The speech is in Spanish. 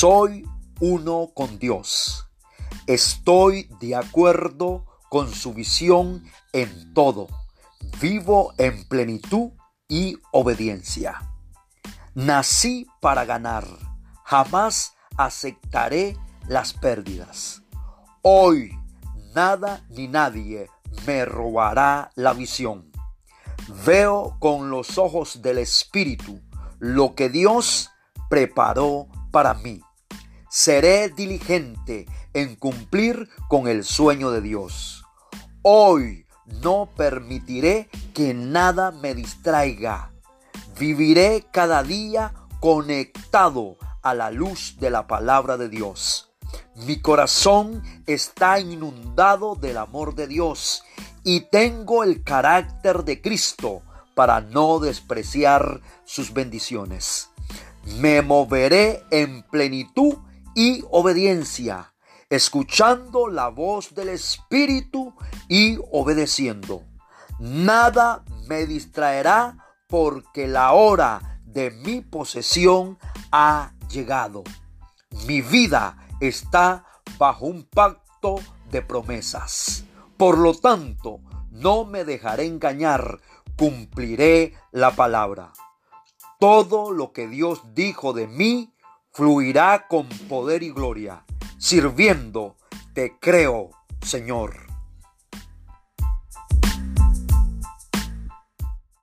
Soy uno con Dios. Estoy de acuerdo con su visión en todo. Vivo en plenitud y obediencia. Nací para ganar. Jamás aceptaré las pérdidas. Hoy nada ni nadie me robará la visión. Veo con los ojos del Espíritu lo que Dios preparó para mí. Seré diligente en cumplir con el sueño de Dios. Hoy no permitiré que nada me distraiga. Viviré cada día conectado a la luz de la palabra de Dios. Mi corazón está inundado del amor de Dios y tengo el carácter de Cristo para no despreciar sus bendiciones. Me moveré en plenitud y obediencia, escuchando la voz del Espíritu y obedeciendo. Nada me distraerá porque la hora de mi posesión ha llegado. Mi vida está bajo un pacto de promesas. Por lo tanto, no me dejaré engañar, cumpliré la palabra. Todo lo que Dios dijo de mí fluirá con poder y gloria. Sirviendo, te creo, Señor.